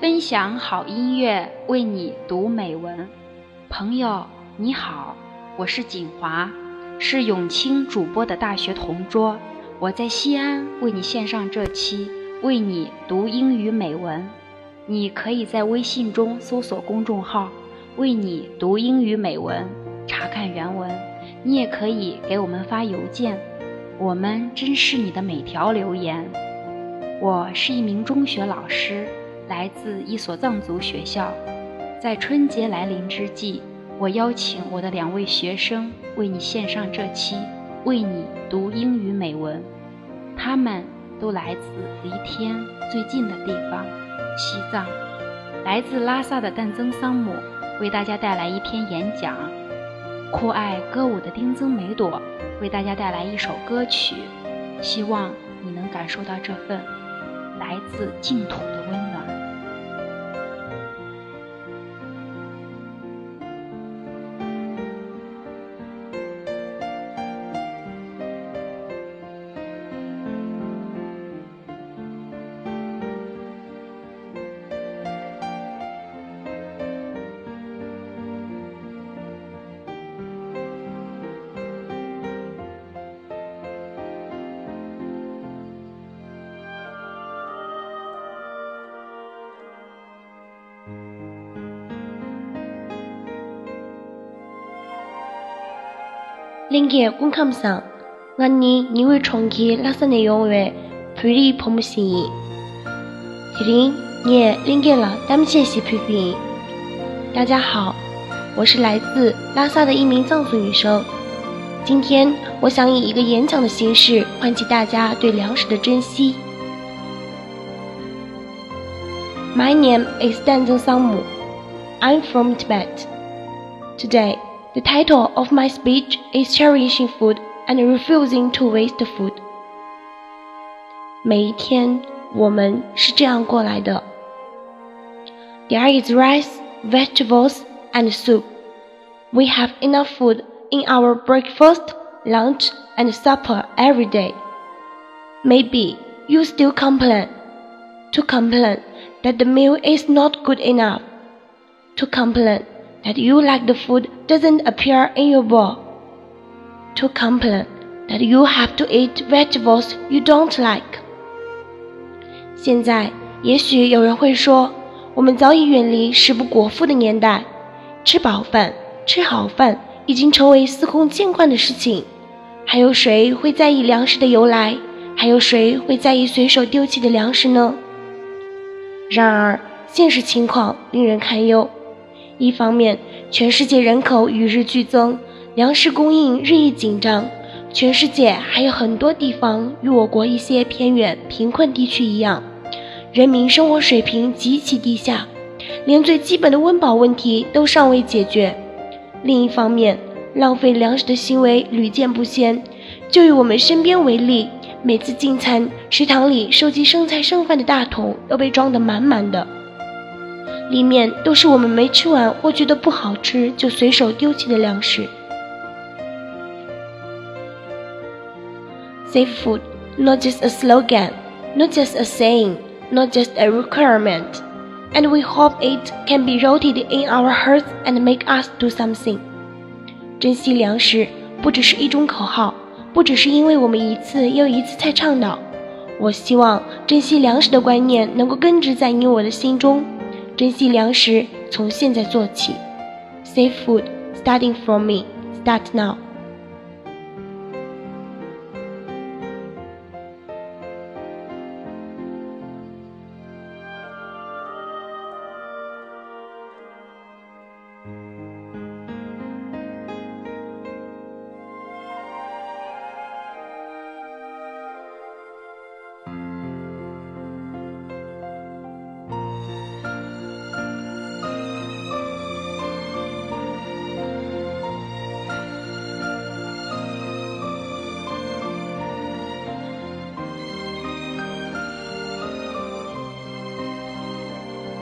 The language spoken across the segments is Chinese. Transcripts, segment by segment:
分享好音乐，为你读美文。朋友你好，我是锦华，是永清主播的大学同桌。我在西安为你献上这期为你读英语美文。你可以在微信中搜索公众号“为你读英语美文”，查看原文。你也可以给我们发邮件，我们珍视你的每条留言。我是一名中学老师，来自一所藏族学校。在春节来临之际，我邀请我的两位学生为你献上这期为你读英语美文。他们都来自离天最近的地方——西藏。来自拉萨的旦增桑姆为大家带来一篇演讲。酷爱歌舞的丁增梅朵为大家带来一首歌曲。希望你能感受到这份来自净土林杰观看上，今年你会重启拉萨内容为潘丽婆母心意。今天你林杰了，咱们先去批评。大家好，我是来自拉萨的一名藏族女生。今天我想以一个演讲的形式唤起大家对粮食的珍惜。My name is Danzeng Sangmu. I'm from Tibet. Today. The title of my speech is Cherishing Food and Refusing to Waste Food。每一天我们是这样过来的。There is rice, vegetables, and soup. We have enough food in our breakfast, lunch, and supper every day. Maybe you still complain. To complain that the meal is not good enough. To complain that you like the food doesn't appear in your bowl. To complain that you have to eat vegetables you don't like. 现在，也许有人会说，我们早已远离食不果腹的年代，吃饱饭、吃好饭已经成为司空见惯的事情。还有谁会在意粮食的由来？还有谁会在意随手丢弃的粮食呢？然而，现实情况令人堪忧。一方面，全世界人口与日俱增，粮食供应日益紧张。全世界还有很多地方与我国一些偏远贫困地区一样，人民生活水平极其低下，连最基本的温饱问题都尚未解决。另一方面，浪费粮食的行为屡见不鲜。就以我们身边为例，每次进餐，食堂里收集剩菜剩饭的大桶都被装得满满的。里面都是我们没吃完或觉得不好吃就随手丢弃的粮食。Save food, not just a slogan, not just a saying, not just a requirement, and we hope it can be rooted in our hearts and make us do something. 珍惜粮食不只是一种口号，不只是因为我们一次又一次在倡导。我希望珍惜粮食的观念能够根植在你我的心中。珍惜粮食，从现在做起。Save food, starting from me. Start now.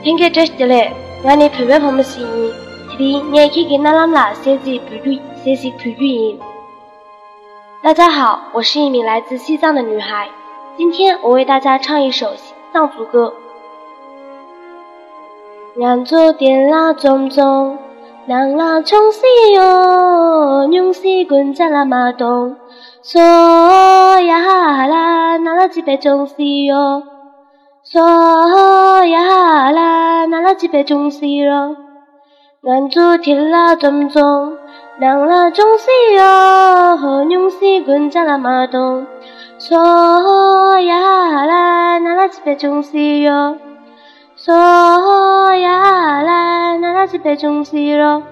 天开这些来，让你陪伴他们心意。今天你也可以给那拉姆拉写字陪读，写字陪读音。大家好，我是一名来自西藏的女孩。今天我为大家唱一首藏族歌。眼珠点啦种种，人啦从西哟，用西滚在啦马东，说呀哈啦，那啦几杯中西哟，嗦呀啦，那啦几杯中西哟，眼珠点啦种种，人啦从西哟，用西滚在啦马东，嗦呀啦，那啦几杯中西哟。嗦呀啦，那那是杯中西哟。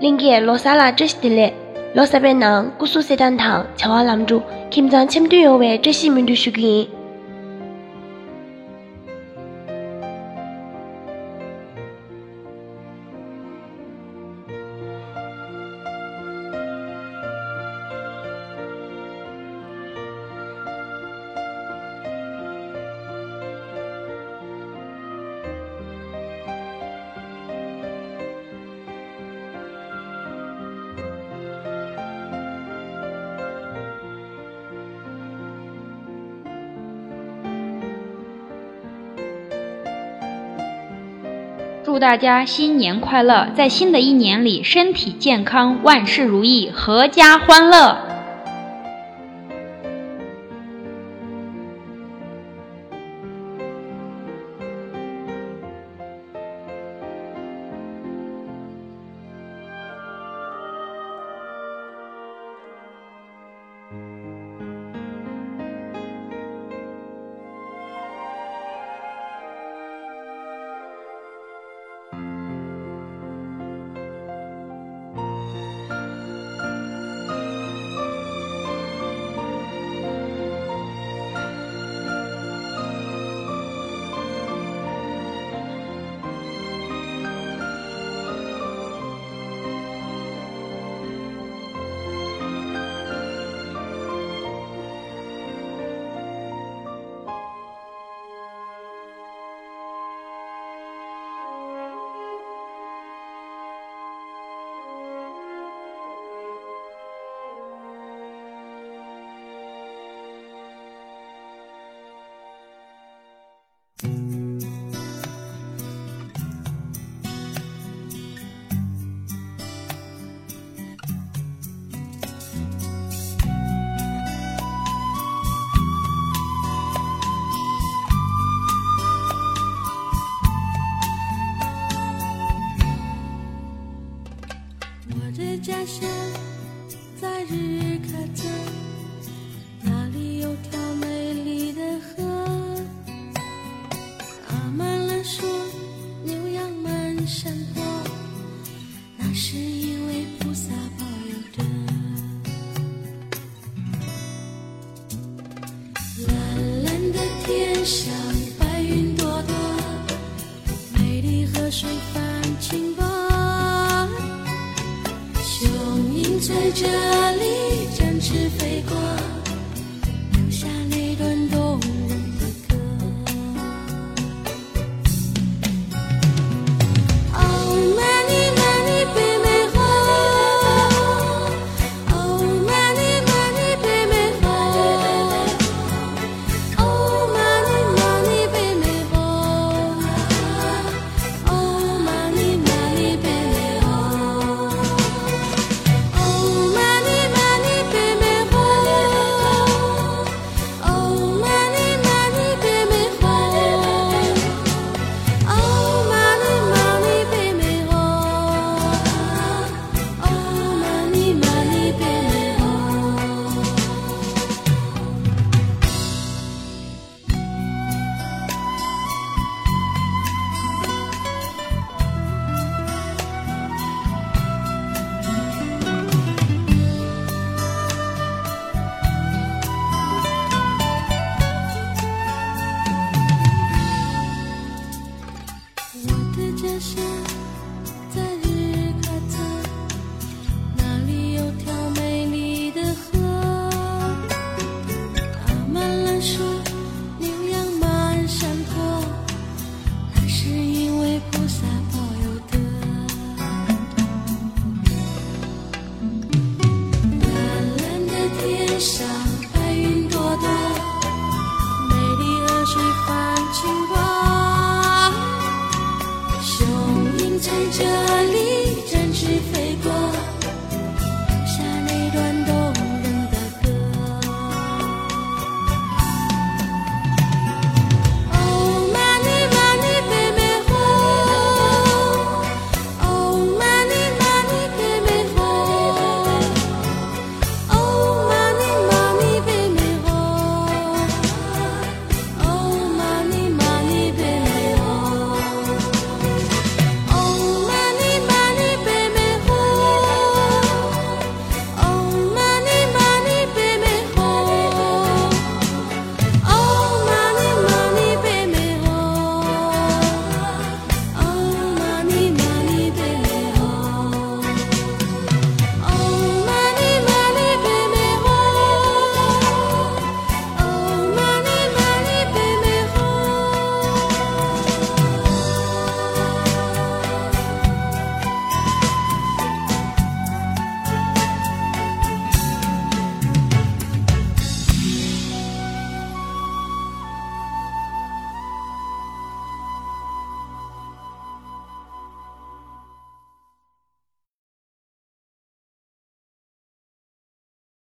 링게 로살라 쯧딜레 로사베낭 구수세단탕 자와람주 김장 첨두요웨 쯧시민두 슈기 祝大家新年快乐，在新的一年里身体健康，万事如意，阖家欢乐。请吧，雄鹰。在这里展翅飞过。